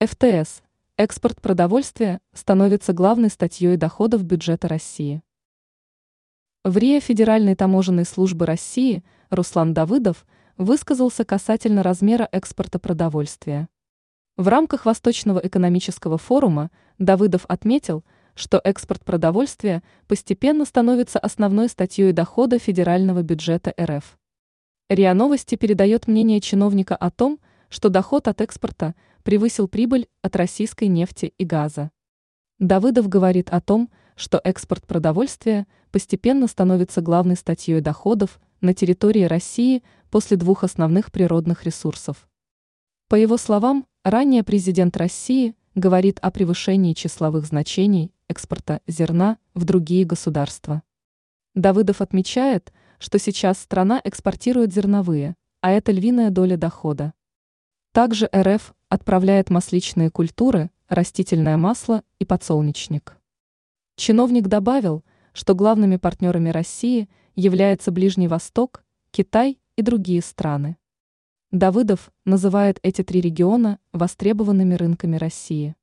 ФТС. Экспорт продовольствия становится главной статьей доходов бюджета России. В РИА Федеральной таможенной службы России Руслан Давыдов высказался касательно размера экспорта продовольствия. В рамках Восточного экономического форума Давыдов отметил, что экспорт продовольствия постепенно становится основной статьей дохода федерального бюджета РФ. РИА Новости передает мнение чиновника о том, что доход от экспорта превысил прибыль от российской нефти и газа. Давыдов говорит о том, что экспорт продовольствия постепенно становится главной статьей доходов на территории России после двух основных природных ресурсов. По его словам, ранее президент России говорит о превышении числовых значений экспорта зерна в другие государства. Давыдов отмечает, что сейчас страна экспортирует зерновые, а это львиная доля дохода. Также РФ отправляет масличные культуры, растительное масло и подсолнечник. Чиновник добавил, что главными партнерами России являются Ближний Восток, Китай и другие страны. Давыдов называет эти три региона востребованными рынками России.